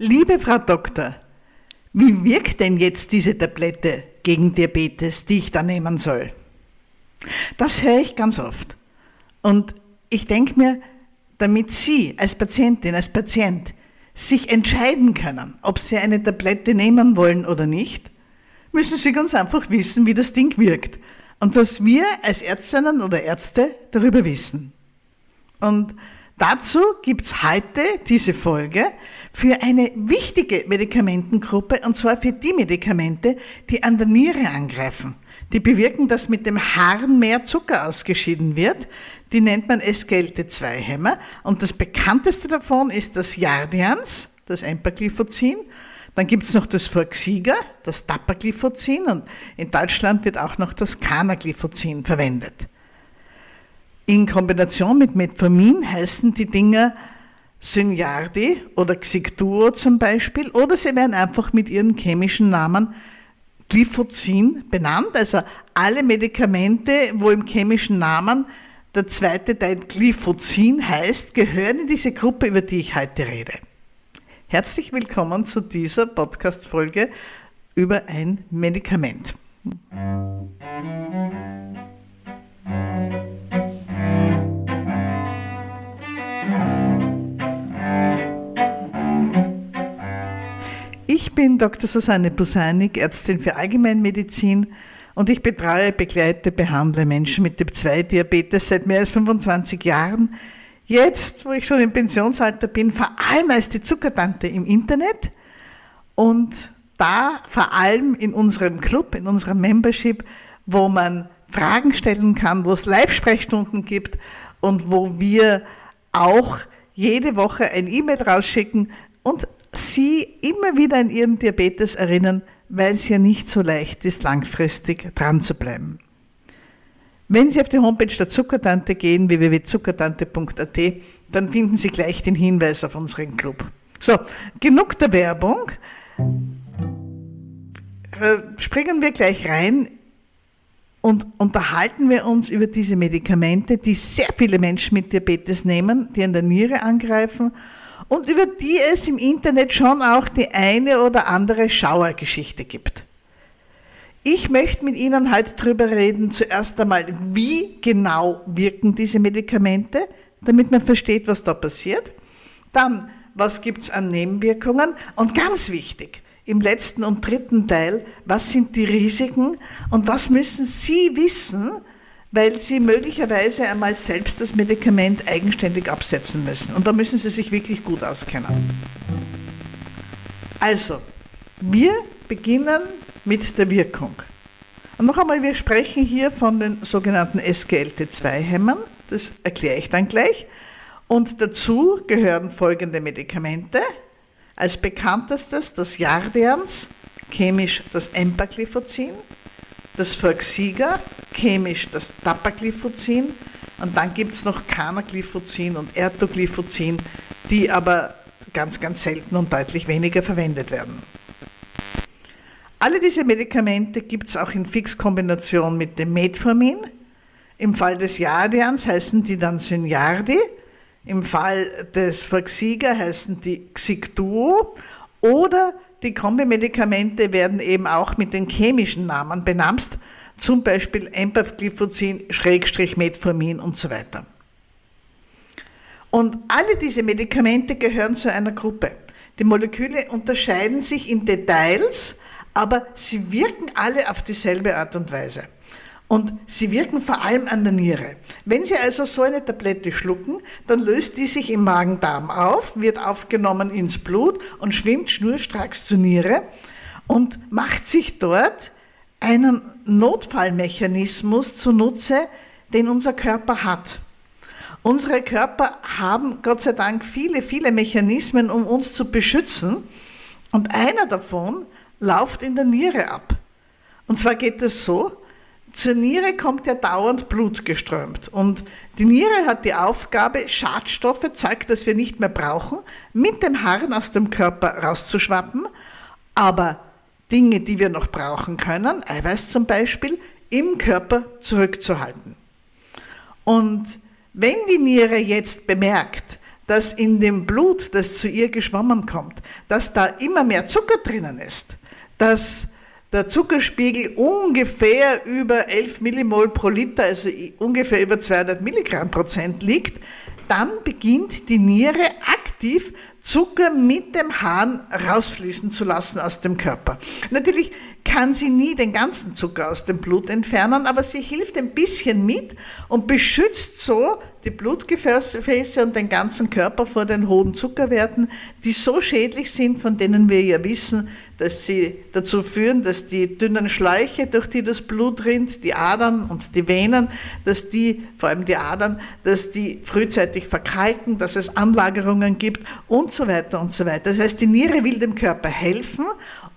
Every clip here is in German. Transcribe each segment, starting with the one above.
Liebe Frau Doktor, wie wirkt denn jetzt diese Tablette gegen Diabetes, die ich da nehmen soll? Das höre ich ganz oft. Und ich denke mir, damit Sie als Patientin, als Patient sich entscheiden können, ob Sie eine Tablette nehmen wollen oder nicht, müssen Sie ganz einfach wissen, wie das Ding wirkt und was wir als Ärztinnen oder Ärzte darüber wissen. Und dazu gibt's heute diese Folge für eine wichtige Medikamentengruppe, und zwar für die Medikamente, die an der Niere angreifen. Die bewirken, dass mit dem Harn mehr Zucker ausgeschieden wird. Die nennt man SGLT2-Hämmer. Und das bekannteste davon ist das Jardians, das Empagliflozin. Dann gibt es noch das Forxiga, das Dapagliflozin. Und in Deutschland wird auch noch das Canagliflozin verwendet. In Kombination mit Metformin heißen die Dinger Synjardi oder Xigduo zum Beispiel, oder sie werden einfach mit ihren chemischen Namen Glyphozin benannt. Also alle Medikamente, wo im chemischen Namen der zweite Teil Glyphozin heißt, gehören in diese Gruppe, über die ich heute rede. Herzlich willkommen zu dieser Podcast-Folge über ein Medikament. Ich bin Dr. Susanne Busanik, Ärztin für Allgemeinmedizin und ich betreue, begleite, behandle Menschen mit Typ-2-Diabetes seit mehr als 25 Jahren. Jetzt, wo ich schon im Pensionsalter bin, vor allem als die Zuckertante im Internet und da vor allem in unserem Club, in unserer Membership, wo man Fragen stellen kann, wo es Live-Sprechstunden gibt und wo wir auch jede Woche ein E-Mail rausschicken und Sie immer wieder an Ihren Diabetes erinnern, weil es ja nicht so leicht ist, langfristig dran zu bleiben. Wenn Sie auf die Homepage der Zuckertante gehen, www.zuckertante.at, dann finden Sie gleich den Hinweis auf unseren Club. So, genug der Werbung. Äh, springen wir gleich rein und unterhalten wir uns über diese Medikamente, die sehr viele Menschen mit Diabetes nehmen, die an der Niere angreifen und über die es im Internet schon auch die eine oder andere Schauergeschichte gibt. Ich möchte mit Ihnen heute darüber reden, zuerst einmal, wie genau wirken diese Medikamente, damit man versteht, was da passiert. Dann, was gibt es an Nebenwirkungen? Und ganz wichtig, im letzten und dritten Teil, was sind die Risiken und was müssen Sie wissen, weil sie möglicherweise einmal selbst das Medikament eigenständig absetzen müssen. Und da müssen sie sich wirklich gut auskennen. Also, wir beginnen mit der Wirkung. Und noch einmal, wir sprechen hier von den sogenannten SGLT2-Hämmern. Das erkläre ich dann gleich. Und dazu gehören folgende Medikamente. Als bekanntestes das Jardians, chemisch das Empagliflozin, das Forxiga, chemisch das Dapagliflozin und dann gibt es noch Canagliflozin und Ertogliflozin, die aber ganz, ganz selten und deutlich weniger verwendet werden. Alle diese Medikamente gibt es auch in Fixkombination mit dem Metformin. Im Fall des Jardians heißen die dann Synjardi, im Fall des Forxiga heißen die Xigduo oder die Kombimedikamente werden eben auch mit den chemischen Namen benamst, zum Beispiel Empagliflozin, Schrägstrich Metformin und so weiter. Und alle diese Medikamente gehören zu einer Gruppe. Die Moleküle unterscheiden sich in Details, aber sie wirken alle auf dieselbe Art und Weise. Und sie wirken vor allem an der Niere. Wenn Sie also so eine Tablette schlucken, dann löst die sich im Magen-Darm auf, wird aufgenommen ins Blut und schwimmt schnurstracks zur Niere und macht sich dort einen Notfallmechanismus zunutze, den unser Körper hat. Unsere Körper haben Gott sei Dank viele, viele Mechanismen, um uns zu beschützen. Und einer davon läuft in der Niere ab. Und zwar geht es so, zur Niere kommt ja dauernd Blut geströmt. Und die Niere hat die Aufgabe, Schadstoffe, Zeug, das wir nicht mehr brauchen, mit dem Harn aus dem Körper rauszuschwappen. Aber Dinge, die wir noch brauchen können, Eiweiß zum Beispiel, im Körper zurückzuhalten. Und wenn die Niere jetzt bemerkt, dass in dem Blut, das zu ihr geschwommen kommt, dass da immer mehr Zucker drinnen ist, dass der Zuckerspiegel ungefähr über 11 Millimol pro Liter, also ungefähr über 200 Milligramm Prozent liegt, dann beginnt die Niere aktiv Zucker mit dem Hahn rausfließen zu lassen aus dem Körper. Natürlich kann sie nie den ganzen Zucker aus dem Blut entfernen, aber sie hilft ein bisschen mit und beschützt so die Blutgefäße und den ganzen Körper vor den hohen Zuckerwerten, die so schädlich sind, von denen wir ja wissen, dass sie dazu führen, dass die dünnen Schläuche, durch die das Blut rinnt, die Adern und die Venen, dass die, vor allem die Adern, dass die frühzeitig verkalken, dass es Anlagerungen gibt und so weiter und so weiter. Das heißt, die Niere will dem Körper helfen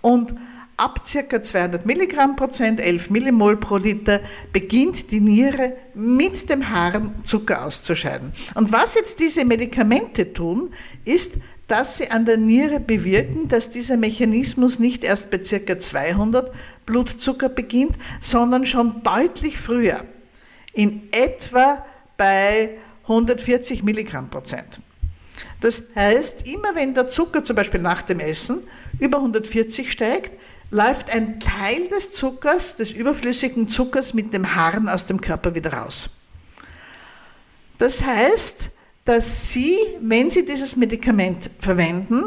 und ab ca. 200 Milligramm Prozent, 11 Millimol pro Liter, beginnt die Niere mit dem Harn Zucker auszuscheiden. Und was jetzt diese Medikamente tun, ist, dass sie an der Niere bewirken, dass dieser Mechanismus nicht erst bei ca. 200 Blutzucker beginnt, sondern schon deutlich früher, in etwa bei 140 Milligramm Prozent. Das heißt, immer wenn der Zucker zum Beispiel nach dem Essen über 140 steigt, läuft ein Teil des Zuckers, des überflüssigen Zuckers mit dem Harn aus dem Körper wieder raus. Das heißt, dass Sie, wenn Sie dieses Medikament verwenden,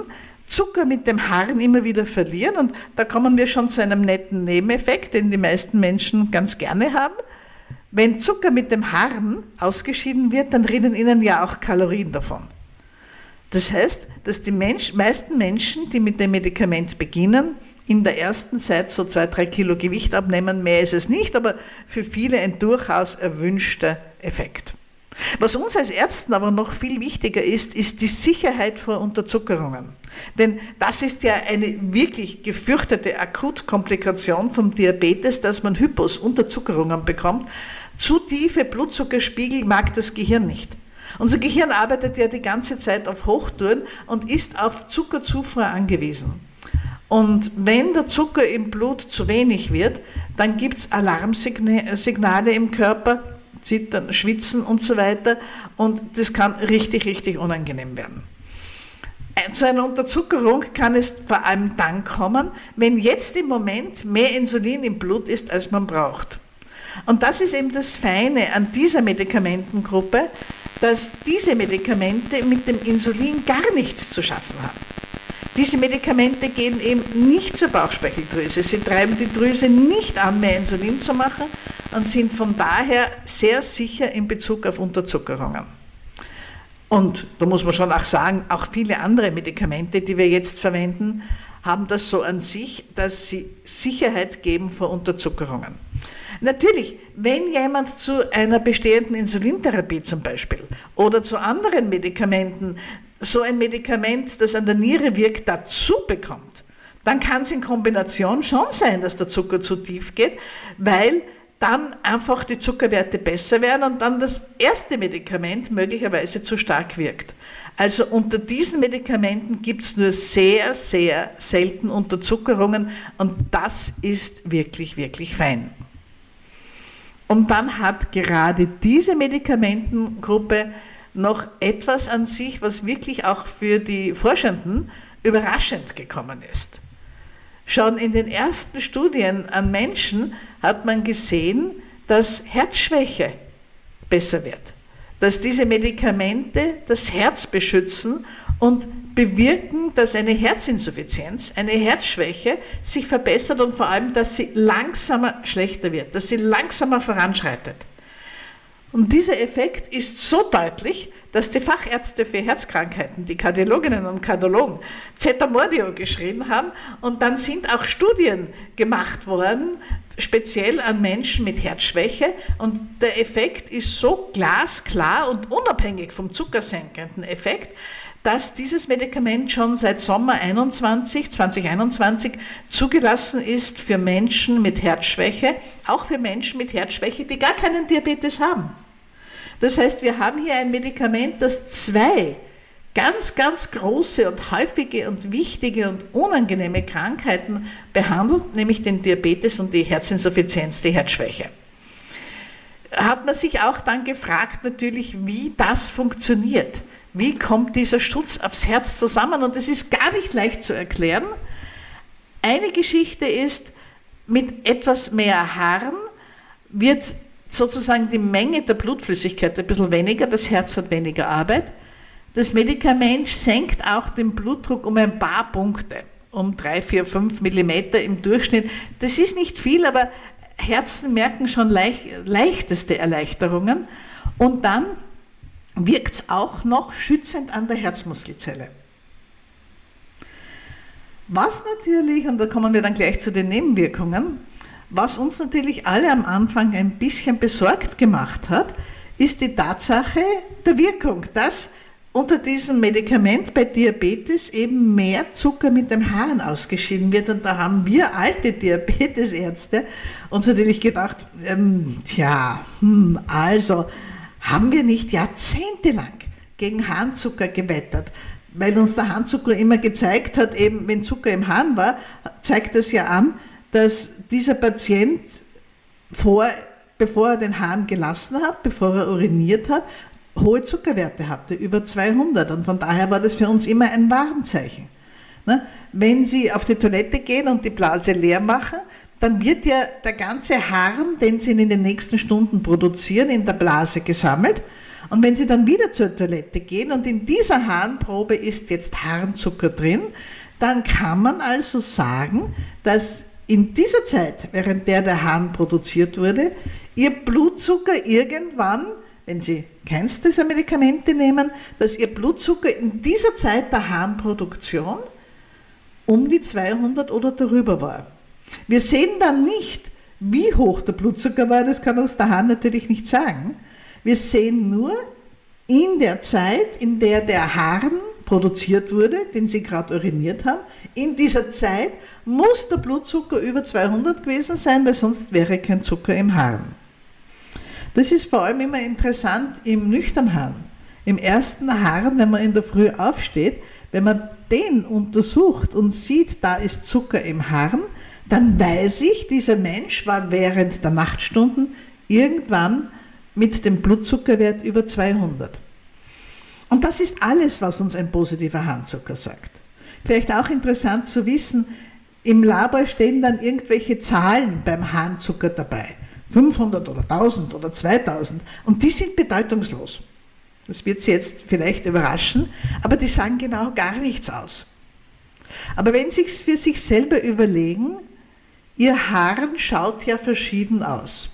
Zucker mit dem Harn immer wieder verlieren. Und da kommen wir schon zu einem netten Nebeneffekt, den die meisten Menschen ganz gerne haben. Wenn Zucker mit dem Harn ausgeschieden wird, dann rinnen Ihnen ja auch Kalorien davon. Das heißt, dass die Mensch, meisten Menschen, die mit dem Medikament beginnen, in der ersten Zeit so zwei, drei Kilo Gewicht abnehmen. Mehr ist es nicht, aber für viele ein durchaus erwünschter Effekt. Was uns als Ärzten aber noch viel wichtiger ist, ist die Sicherheit vor Unterzuckerungen. Denn das ist ja eine wirklich gefürchtete Akutkomplikation vom Diabetes, dass man Hypos, Unterzuckerungen bekommt. Zu tiefe Blutzuckerspiegel mag das Gehirn nicht. Unser Gehirn arbeitet ja die ganze Zeit auf Hochtouren und ist auf Zuckerzufuhr angewiesen. Und wenn der Zucker im Blut zu wenig wird, dann gibt es Alarmsignale im Körper, Zittern, Schwitzen und so weiter. Und das kann richtig, richtig unangenehm werden. Äh, zu einer Unterzuckerung kann es vor allem dann kommen, wenn jetzt im Moment mehr Insulin im Blut ist, als man braucht. Und das ist eben das Feine an dieser Medikamentengruppe, dass diese Medikamente mit dem Insulin gar nichts zu schaffen haben. Diese Medikamente gehen eben nicht zur Bauchspeicheldrüse. Sie treiben die Drüse nicht an, mehr Insulin zu machen und sind von daher sehr sicher in Bezug auf Unterzuckerungen. Und da muss man schon auch sagen, auch viele andere Medikamente, die wir jetzt verwenden, haben das so an sich, dass sie Sicherheit geben vor Unterzuckerungen. Natürlich, wenn jemand zu einer bestehenden Insulintherapie zum Beispiel oder zu anderen Medikamenten so ein Medikament, das an der Niere wirkt, dazu bekommt, dann kann es in Kombination schon sein, dass der Zucker zu tief geht, weil dann einfach die Zuckerwerte besser werden und dann das erste Medikament möglicherweise zu stark wirkt. Also unter diesen Medikamenten gibt es nur sehr, sehr selten Unterzuckerungen und das ist wirklich, wirklich fein. Und dann hat gerade diese Medikamentengruppe noch etwas an sich, was wirklich auch für die Forschenden überraschend gekommen ist. Schon in den ersten Studien an Menschen hat man gesehen, dass Herzschwäche besser wird, dass diese Medikamente das Herz beschützen und bewirken, dass eine Herzinsuffizienz, eine Herzschwäche sich verbessert und vor allem, dass sie langsamer schlechter wird, dass sie langsamer voranschreitet. Und dieser Effekt ist so deutlich, dass die Fachärzte für Herzkrankheiten, die Kardiologinnen und Kardiologen, Zetamordio geschrieben haben. Und dann sind auch Studien gemacht worden, speziell an Menschen mit Herzschwäche. Und der Effekt ist so glasklar und unabhängig vom zuckersenkenden Effekt, dass dieses Medikament schon seit Sommer 21, 2021 zugelassen ist für Menschen mit Herzschwäche, auch für Menschen mit Herzschwäche, die gar keinen Diabetes haben. Das heißt, wir haben hier ein Medikament, das zwei ganz, ganz große und häufige und wichtige und unangenehme Krankheiten behandelt, nämlich den Diabetes und die Herzinsuffizienz, die Herzschwäche. Hat man sich auch dann gefragt natürlich, wie das funktioniert, wie kommt dieser Schutz aufs Herz zusammen? Und das ist gar nicht leicht zu erklären. Eine Geschichte ist, mit etwas mehr Haaren wird sozusagen die Menge der Blutflüssigkeit ein bisschen weniger, das Herz hat weniger Arbeit. Das Medikament senkt auch den Blutdruck um ein paar Punkte, um drei, vier, fünf Millimeter im Durchschnitt. Das ist nicht viel, aber Herzen merken schon leicht, leichteste Erleichterungen. Und dann wirkt es auch noch schützend an der Herzmuskelzelle. Was natürlich, und da kommen wir dann gleich zu den Nebenwirkungen, was uns natürlich alle am Anfang ein bisschen besorgt gemacht hat, ist die Tatsache der Wirkung, dass unter diesem Medikament bei Diabetes eben mehr Zucker mit dem Haaren ausgeschieden wird. Und da haben wir alte Diabetesärzte uns natürlich gedacht, ähm, tja, hm, also haben wir nicht jahrzehntelang gegen Harnzucker gewettert? Weil uns der Harnzucker immer gezeigt hat, eben wenn Zucker im Hahn war, zeigt das ja an, dass dieser Patient vor, bevor er den Hahn gelassen hat, bevor er uriniert hat, hohe Zuckerwerte hatte, über 200. Und von daher war das für uns immer ein Warnzeichen. Ne? Wenn Sie auf die Toilette gehen und die Blase leer machen, dann wird ja der ganze Harn, den Sie in den nächsten Stunden produzieren, in der Blase gesammelt. Und wenn Sie dann wieder zur Toilette gehen und in dieser Harnprobe ist jetzt Harnzucker drin, dann kann man also sagen, dass in dieser Zeit, während der der Hahn produziert wurde, Ihr Blutzucker irgendwann wenn Sie keins dieser Medikamente nehmen, dass Ihr Blutzucker in dieser Zeit der Harnproduktion um die 200 oder darüber war. Wir sehen dann nicht, wie hoch der Blutzucker war, das kann uns der Hahn natürlich nicht sagen. Wir sehen nur in der Zeit, in der der Harn produziert wurde, den Sie gerade uriniert haben, in dieser Zeit muss der Blutzucker über 200 gewesen sein, weil sonst wäre kein Zucker im Harn. Das ist vor allem immer interessant im Nüchternhahn. Im ersten Hahn, wenn man in der Früh aufsteht, wenn man den untersucht und sieht, da ist Zucker im Harn, dann weiß ich, dieser Mensch war während der Nachtstunden irgendwann mit dem Blutzuckerwert über 200. Und das ist alles, was uns ein positiver Harnzucker sagt. Vielleicht auch interessant zu wissen, im Labor stehen dann irgendwelche Zahlen beim Harnzucker dabei. 500 oder 1000 oder 2000 und die sind bedeutungslos. Das wird Sie jetzt vielleicht überraschen, aber die sagen genau gar nichts aus. Aber wenn Sie es für sich selber überlegen, Ihr Haaren schaut ja verschieden aus.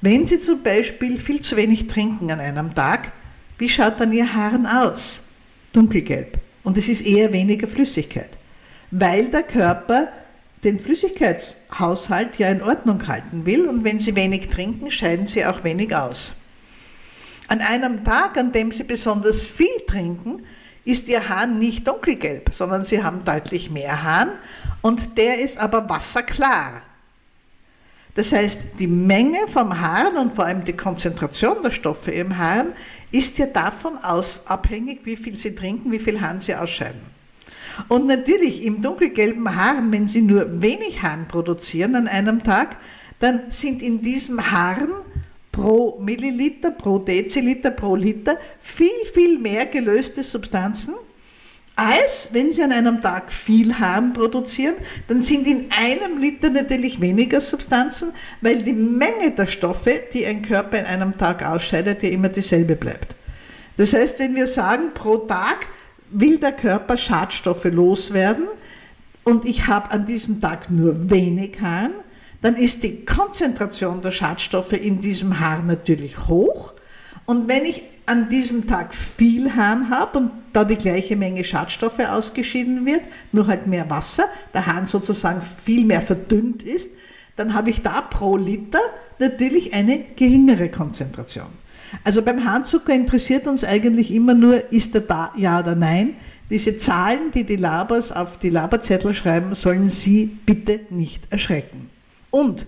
Wenn Sie zum Beispiel viel zu wenig trinken an einem Tag, wie schaut dann Ihr Haaren aus? Dunkelgelb. Und es ist eher weniger Flüssigkeit, weil der Körper den Flüssigkeitshaushalt ja in Ordnung halten will und wenn Sie wenig trinken, scheiden Sie auch wenig aus. An einem Tag, an dem Sie besonders viel trinken, ist Ihr Hahn nicht dunkelgelb, sondern Sie haben deutlich mehr Hahn und der ist aber wasserklar. Das heißt, die Menge vom Hahn und vor allem die Konzentration der Stoffe im Hahn ist ja davon aus abhängig, wie viel Sie trinken, wie viel Hahn Sie ausscheiden. Und natürlich im dunkelgelben Haaren, wenn Sie nur wenig Haaren produzieren an einem Tag, dann sind in diesem Haaren pro Milliliter, pro Deziliter, pro Liter viel, viel mehr gelöste Substanzen, als wenn Sie an einem Tag viel Haaren produzieren, dann sind in einem Liter natürlich weniger Substanzen, weil die Menge der Stoffe, die ein Körper in einem Tag ausscheidet, ja immer dieselbe bleibt. Das heißt, wenn wir sagen, pro Tag will der Körper Schadstoffe loswerden und ich habe an diesem Tag nur wenig Harn, dann ist die Konzentration der Schadstoffe in diesem Haar natürlich hoch. Und wenn ich an diesem Tag viel Harn habe und da die gleiche Menge Schadstoffe ausgeschieden wird, nur halt mehr Wasser, der Hahn sozusagen viel mehr verdünnt ist, dann habe ich da pro Liter natürlich eine geringere Konzentration. Also beim Harnzucker interessiert uns eigentlich immer nur, ist er da, ja oder nein. Diese Zahlen, die die Labors auf die Laberzettel schreiben, sollen Sie bitte nicht erschrecken. Und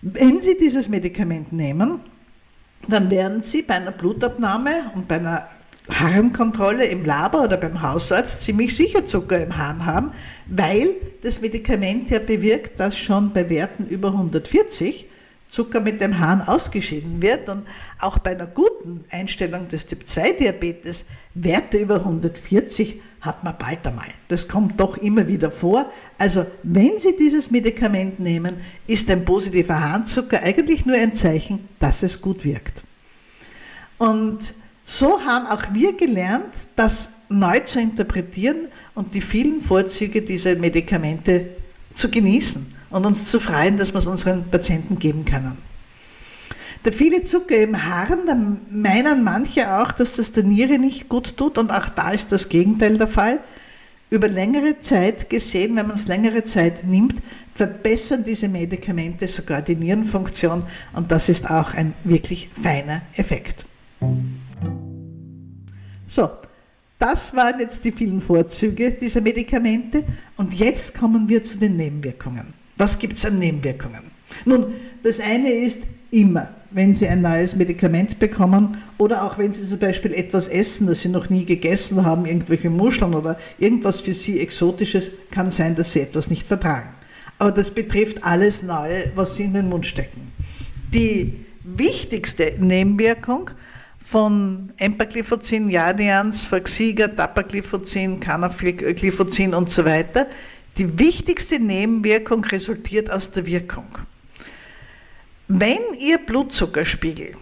wenn Sie dieses Medikament nehmen, dann werden Sie bei einer Blutabnahme und bei einer Harnkontrolle im Labor oder beim Hausarzt ziemlich sicher Zucker im Hahn haben, weil das Medikament ja bewirkt, dass schon bei Werten über 140 Zucker mit dem Hahn ausgeschieden wird und auch bei einer guten Einstellung des Typ-2-Diabetes Werte über 140 hat man bald einmal. Das kommt doch immer wieder vor. Also wenn Sie dieses Medikament nehmen, ist ein positiver Harnzucker eigentlich nur ein Zeichen, dass es gut wirkt. Und so haben auch wir gelernt, das neu zu interpretieren und die vielen Vorzüge dieser Medikamente zu genießen und uns zu freuen, dass wir es unseren Patienten geben können. Der viele Zucker im Harn, da meinen manche auch, dass das der Niere nicht gut tut und auch da ist das Gegenteil der Fall. Über längere Zeit gesehen, wenn man es längere Zeit nimmt, verbessern diese Medikamente sogar die Nierenfunktion und das ist auch ein wirklich feiner Effekt. So, das waren jetzt die vielen Vorzüge dieser Medikamente und jetzt kommen wir zu den Nebenwirkungen. Was gibt es an Nebenwirkungen? Nun, das eine ist immer, wenn Sie ein neues Medikament bekommen oder auch wenn Sie zum Beispiel etwas essen, das Sie noch nie gegessen haben, irgendwelche Muscheln oder irgendwas für Sie Exotisches, kann sein, dass Sie etwas nicht vertragen. Aber das betrifft alles Neue, was Sie in den Mund stecken. Die wichtigste Nebenwirkung von Empagliflozin, Jadians, Faxiga, Tapagliflozin, Canagliflozin und so weiter, die wichtigste Nebenwirkung resultiert aus der Wirkung. Wenn Ihr Blutzuckerspiegel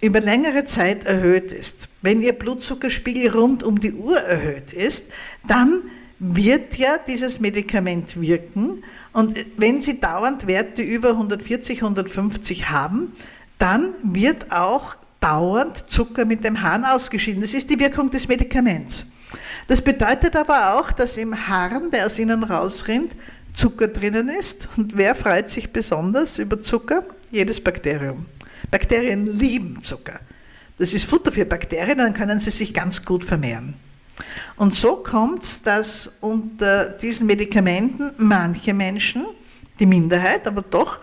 über längere Zeit erhöht ist, wenn Ihr Blutzuckerspiegel rund um die Uhr erhöht ist, dann wird ja dieses Medikament wirken. Und wenn Sie dauernd Werte über 140, 150 haben, dann wird auch dauernd Zucker mit dem Hahn ausgeschieden. Das ist die Wirkung des Medikaments. Das bedeutet aber auch, dass im Harn, der aus ihnen rausrinnt, Zucker drinnen ist. Und wer freut sich besonders über Zucker? Jedes Bakterium. Bakterien lieben Zucker. Das ist Futter für Bakterien, dann können sie sich ganz gut vermehren. Und so kommt es, dass unter diesen Medikamenten manche Menschen, die Minderheit, aber doch,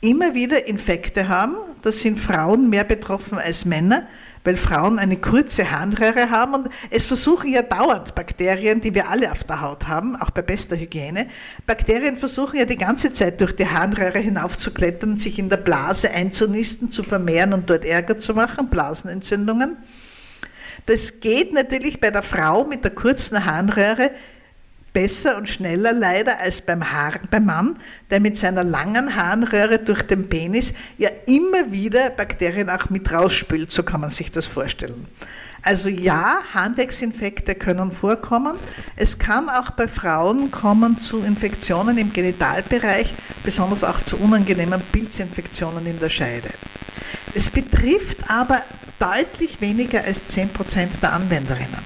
immer wieder Infekte haben. Da sind Frauen mehr betroffen als Männer, weil Frauen eine kurze Harnröhre haben und es versuchen ja dauernd Bakterien, die wir alle auf der Haut haben, auch bei bester Hygiene, Bakterien versuchen ja die ganze Zeit durch die Harnröhre hinaufzuklettern, sich in der Blase einzunisten, zu vermehren und dort Ärger zu machen, Blasenentzündungen. Das geht natürlich bei der Frau mit der kurzen Harnröhre besser und schneller leider als beim, Haar, beim Mann, der mit seiner langen Harnröhre durch den Penis ja immer wieder Bakterien auch mit rausspült, so kann man sich das vorstellen. Also ja, Harnwegsinfekte können vorkommen. Es kann auch bei Frauen kommen zu Infektionen im Genitalbereich, besonders auch zu unangenehmen Pilzinfektionen in der Scheide. Es betrifft aber deutlich weniger als 10% der Anwenderinnen.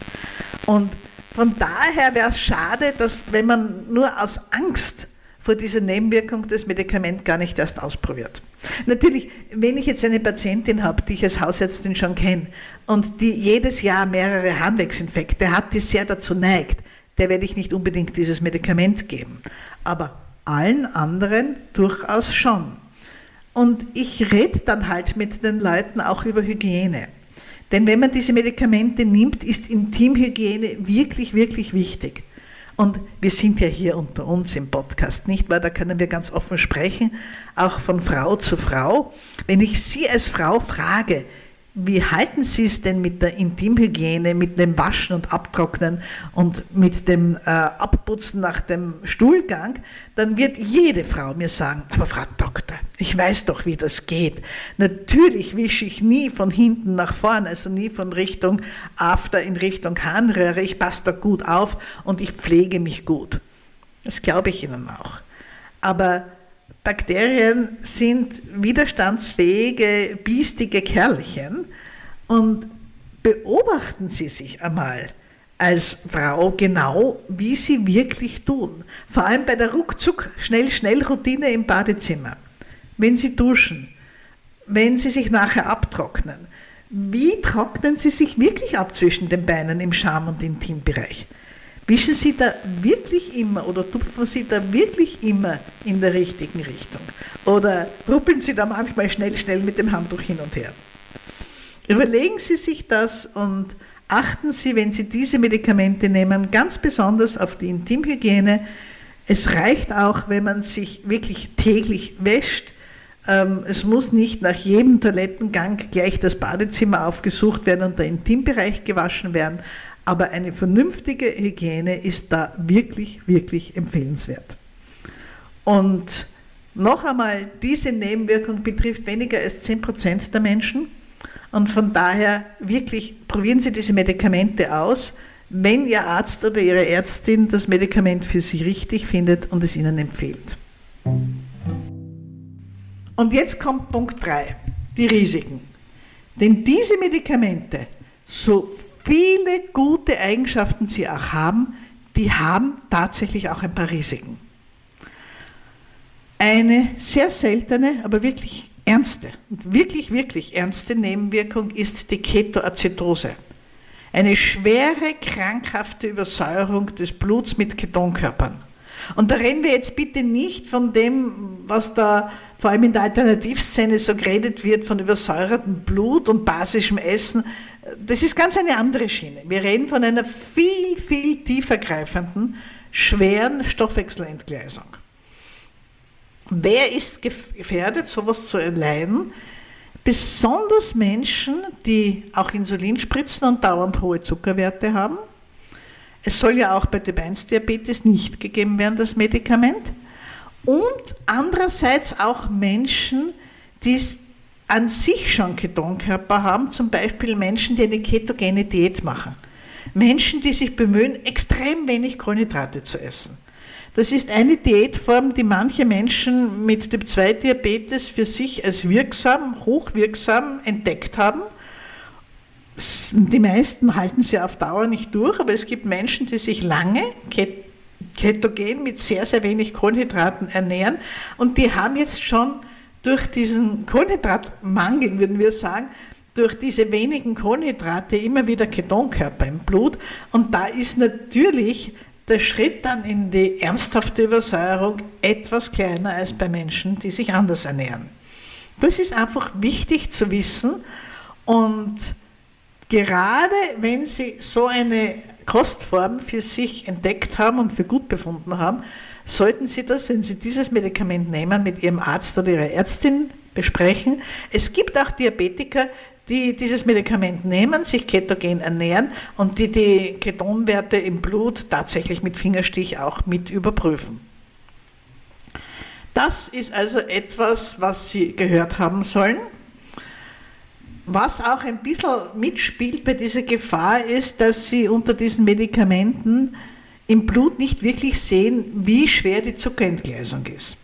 Und von daher wäre es schade, dass wenn man nur aus Angst vor dieser Nebenwirkung das Medikament gar nicht erst ausprobiert. Natürlich, wenn ich jetzt eine Patientin habe, die ich als Hausärztin schon kenne und die jedes Jahr mehrere Harnwegsinfekte hat, die sehr dazu neigt, der werde ich nicht unbedingt dieses Medikament geben. Aber allen anderen durchaus schon. Und ich rede dann halt mit den Leuten auch über Hygiene. Denn wenn man diese Medikamente nimmt, ist Intimhygiene wirklich, wirklich wichtig. Und wir sind ja hier unter uns im Podcast, nicht wahr? Da können wir ganz offen sprechen, auch von Frau zu Frau. Wenn ich Sie als Frau frage, wie halten Sie es denn mit der Intimhygiene, mit dem Waschen und Abtrocknen und mit dem äh, Abputzen nach dem Stuhlgang, dann wird jede Frau mir sagen, aber Frau Doktor, ich weiß doch, wie das geht. Natürlich wische ich nie von hinten nach vorne, also nie von Richtung After in Richtung Harnröhre. Ich passe da gut auf und ich pflege mich gut. Das glaube ich Ihnen auch. Aber Bakterien sind widerstandsfähige, biestige Kerlchen und beobachten Sie sich einmal als Frau genau, wie Sie wirklich tun. Vor allem bei der ruckzuck schnell schnell Routine im Badezimmer. Wenn Sie duschen, wenn Sie sich nachher abtrocknen. Wie trocknen Sie sich wirklich ab zwischen den Beinen im Scham- und Intimbereich? Wischen Sie da wirklich immer oder tupfen Sie da wirklich immer in der richtigen Richtung? Oder ruppeln Sie da manchmal schnell, schnell mit dem Handtuch hin und her? Überlegen Sie sich das und achten Sie, wenn Sie diese Medikamente nehmen, ganz besonders auf die Intimhygiene. Es reicht auch, wenn man sich wirklich täglich wäscht, Ähm, es muss nicht nach jedem Toilettengang gleich das Badezimmer aufgesucht werden und der Intimbereich gewaschen werden, aber eine vernünftige Hygiene ist da wirklich, wirklich empfehlenswert. Und noch einmal, diese Nebenwirkung betrifft weniger als 10% der Menschen. Und von daher wirklich probieren Sie diese Medikamente aus, wenn Ihr Arzt oder Ihre Ärztin das Medikament für Sie richtig findet und es Ihnen empfiehlt. Und jetzt kommt Punkt 3, die Risiken. Denn diese Medikamente, so viele gute Eigenschaften sie auch haben, die haben tatsächlich auch ein paar Risiken. Eine sehr seltene, aber wirklich ernste wirklich, wirklich ernste Nebenwirkung ist die Ketoazidose. Eine schwere, krankhafte Übersäuerung des Bluts mit Ketonkörpern. Und da reden wir jetzt bitte nicht von dem, was da vor allem in der Alternativszene so geredet wird, von übersäuertem Blut und basischem Essen. Das ist ganz eine andere Schiene. Wir reden von einer viel, viel tiefergreifenden, schweren Stoffwechselentgleisung. Wer ist gefährdet, sowas zu erleiden? Besonders Menschen, die auch Insulin spritzen und dauernd hohe Zuckerwerte haben. Es soll ja auch bei Typ 1 Diabetes nicht gegeben werden, das Medikament. Und andererseits auch Menschen, die an sich schon Ketonkörper haben, zum Beispiel Menschen, die eine ketogene Diät machen. Menschen, die sich bemühen, extrem wenig Kohlenhydrate zu essen. Das ist eine Diätform, die manche Menschen mit Typ 2 Diabetes für sich als wirksam, hochwirksam entdeckt haben. Die meisten halten sie auf Dauer nicht durch, aber es gibt Menschen, die sich lange ketogen mit sehr, sehr wenig Kohlenhydraten ernähren und die haben jetzt schon durch diesen Kohlenhydratmangel, würden wir sagen, durch diese wenigen Kohlenhydrate immer wieder Ketonkörper im Blut. Und da ist natürlich der Schritt dann in die ernsthafte Übersäuerung etwas kleiner als bei Menschen, die sich anders ernähren. Das ist einfach wichtig zu wissen und gerade wenn Sie so eine Kostform für sich entdeckt haben und für gut befunden haben, sollten Sie das, wenn Sie dieses Medikament nehmen, mit Ihrem Arzt oder Ihrer Ärztin besprechen. Es gibt auch Diabetiker, die dieses Medikament nehmen, sich ketogen ernähren und die die Ketonwerte im Blut tatsächlich mit Fingerstich auch mit überprüfen. Das ist also etwas, was Sie gehört haben sollen. Was auch ein bisschen mitspielt bei dieser Gefahr ist, dass Sie unter diesen Medikamenten im Blut nicht wirklich sehen, wie schwer die Zuckerentgleisung ist.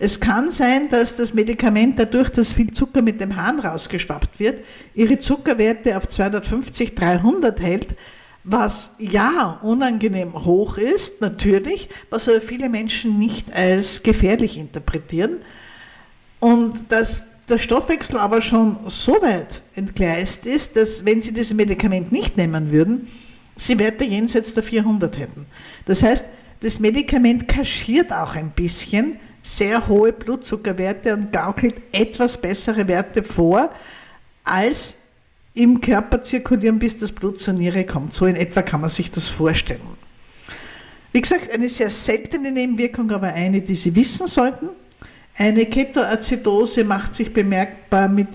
Es kann sein, dass das Medikament dadurch, dass viel Zucker mit dem Hahn rausgeschwappt wird, ihre Zuckerwerte auf 250, 300 hält, was ja unangenehm hoch ist, natürlich, was aber viele Menschen nicht als gefährlich interpretieren. Und dass der Stoffwechsel aber schon so weit entgleist ist, dass wenn sie dieses Medikament nicht nehmen würden, sie Werte jenseits der 400 hätten. Das heißt, das Medikament kaschiert auch ein bisschen, sehr hohe Blutzuckerwerte und gaukelt etwas bessere Werte vor, als im Körper zirkulieren, bis das Blut zur Niere kommt. So in etwa kann man sich das vorstellen. Wie gesagt, eine sehr seltene Nebenwirkung, aber eine, die Sie wissen sollten. Eine Ketoazidose macht sich bemerkbar mit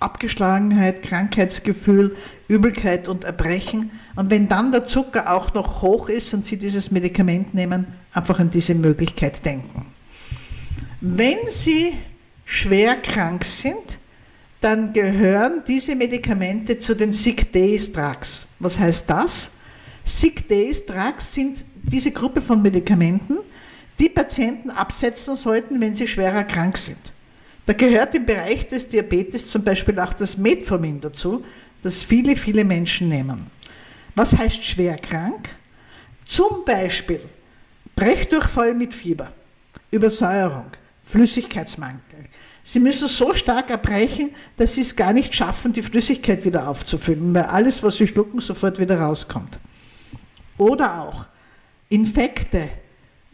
Abgeschlagenheit, Krankheitsgefühl, Übelkeit und Erbrechen. Und wenn dann der Zucker auch noch hoch ist und Sie dieses Medikament nehmen, einfach an diese Möglichkeit denken. Wenn Sie schwer krank sind, dann gehören diese Medikamente zu den Sick Days Drugs. Was heißt das? Sick Days Drugs sind diese Gruppe von Medikamenten, die Patienten absetzen sollten, wenn sie schwerer krank sind. Da gehört im Bereich des Diabetes zum Beispiel auch das Metformin dazu, das viele, viele Menschen nehmen. Was heißt schwer krank? Zum Beispiel Brechdurchfall mit Fieber, Übersäuerung, Flüssigkeitsmangel. Sie müssen so stark erbrechen, dass sie es gar nicht schaffen, die Flüssigkeit wieder aufzufüllen, weil alles, was sie schlucken, sofort wieder rauskommt. Oder auch Infekte,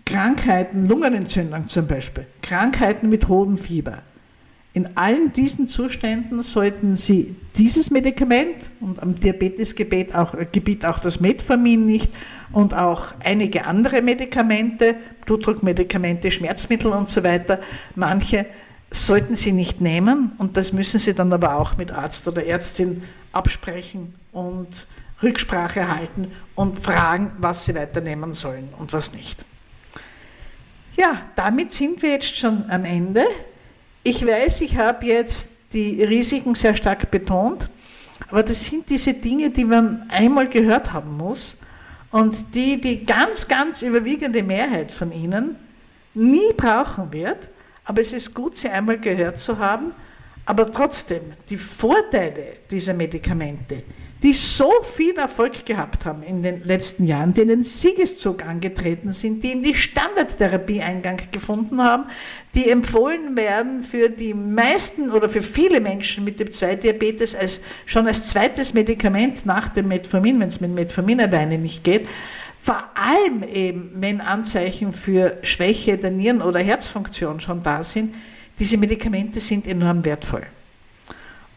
Krankheiten, Lungenentzündung zum Beispiel, Krankheiten mit hohem Fieber. In allen diesen Zuständen sollten Sie dieses Medikament und am Diabetesgebiet auch, äh, auch das Metformin nicht und auch einige andere Medikamente, Blutdruckmedikamente, Schmerzmittel und so weiter, manche sollten Sie nicht nehmen und das müssen Sie dann aber auch mit Arzt oder Ärztin absprechen und Rücksprache halten und fragen, was Sie weiternehmen sollen und was nicht. Ja, damit sind wir jetzt schon am Ende. Ich weiß, ich habe jetzt die Risiken sehr stark betont, aber das sind diese Dinge, die man einmal gehört haben muss und die die ganz, ganz überwiegende Mehrheit von Ihnen nie brauchen wird. Aber es ist gut, sie einmal gehört zu haben. Aber trotzdem, die Vorteile dieser Medikamente, die so viel Erfolg gehabt haben in den letzten Jahren, die den Siegeszug angetreten sind, die in die Standardtherapie Eingang gefunden haben, die empfohlen werden für die meisten oder für viele Menschen mit dem 2-Diabetes als, schon als zweites Medikament nach dem Metformin, wenn es mit Metformin alleine nicht geht, vor allem eben, wenn Anzeichen für Schwäche der Nieren- oder Herzfunktion schon da sind, diese Medikamente sind enorm wertvoll.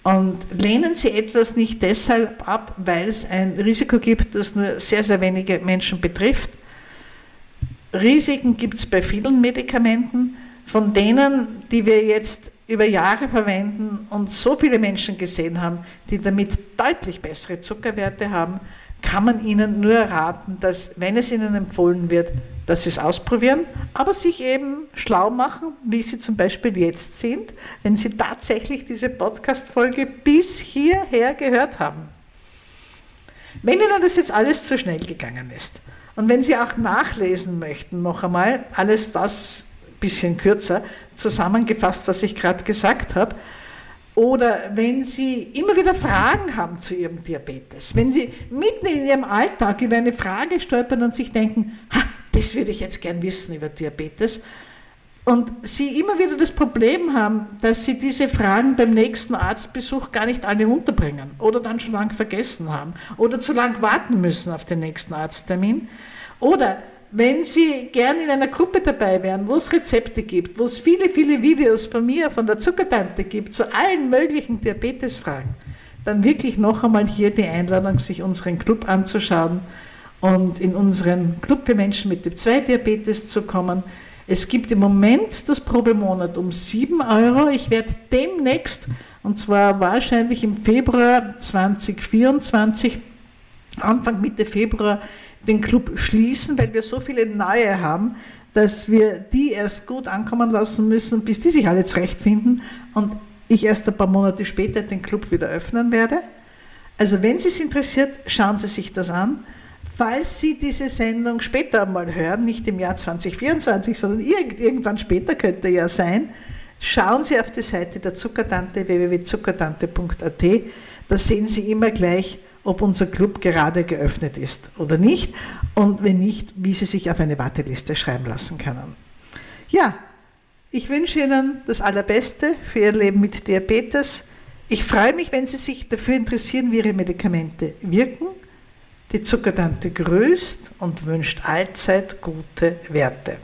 Und lehnen Sie etwas nicht deshalb ab, weil es ein Risiko gibt, das nur sehr, sehr wenige Menschen betrifft. Risiken gibt es bei vielen Medikamenten, von denen, die wir jetzt über Jahre verwenden und so viele Menschen gesehen haben, die damit deutlich bessere Zuckerwerte haben, kann man Ihnen nur raten, dass, wenn es Ihnen empfohlen wird, dass Sie es ausprobieren, aber sich eben schlau machen, wie Sie zum Beispiel jetzt sind, wenn Sie tatsächlich diese Podcast-Folge bis hierher gehört haben. Wenn Ihnen das jetzt alles zu schnell gegangen ist und wenn Sie auch nachlesen möchten, noch einmal alles das bisschen kürzer zusammengefasst, was ich gerade gesagt habe, oder wenn Sie immer wieder Fragen haben zu Ihrem Diabetes, wenn Sie mitten in Ihrem Alltag über eine Frage stolpern und sich denken, ha, das würde ich jetzt gern wissen über Diabetes, und Sie immer wieder das Problem haben, dass Sie diese Fragen beim nächsten Arztbesuch gar nicht alle unterbringen oder dann schon lang vergessen haben oder zu lang warten müssen auf den nächsten Arzttermin. Oder wenn Sie gern in einer Gruppe dabei wären, wo es Rezepte gibt, wo es viele, viele Videos von mir, von der Zuckertante gibt, zu allen möglichen Diabetesfragen, dann wirklich noch einmal hier die Einladung, sich unseren Club anzuschauen und in unseren Club für Menschen mit Typ 2 Diabetes zu kommen. Es gibt im Moment das Probemonat um 7 Euro. Ich werde demnächst, und zwar wahrscheinlich im Februar 2024, Anfang Mitte Februar, den Club schließen, weil wir so viele neue haben, dass wir die erst gut ankommen lassen müssen, bis die sich alle zurechtfinden und ich erst ein paar Monate später den Club wieder öffnen werde. Also wenn Sie es interessiert, schauen Sie sich das an. Falls Sie diese Sendung später mal hören, nicht im Jahr 2024, sondern irgendwann später könnte ja sein, schauen Sie auf die Seite der Zuckertante www.zuckertante.at. Da sehen Sie immer gleich, ob unser Club gerade geöffnet ist oder nicht und wenn nicht, wie Sie sich auf eine Warteliste schreiben lassen können. Ja, ich wünsche Ihnen das Allerbeste für Ihr Leben mit Diabetes. Ich freue mich, wenn Sie sich dafür interessieren, wie Ihre Medikamente wirken. Die Zuckertante grüßt und wünscht allzeit gute Werte.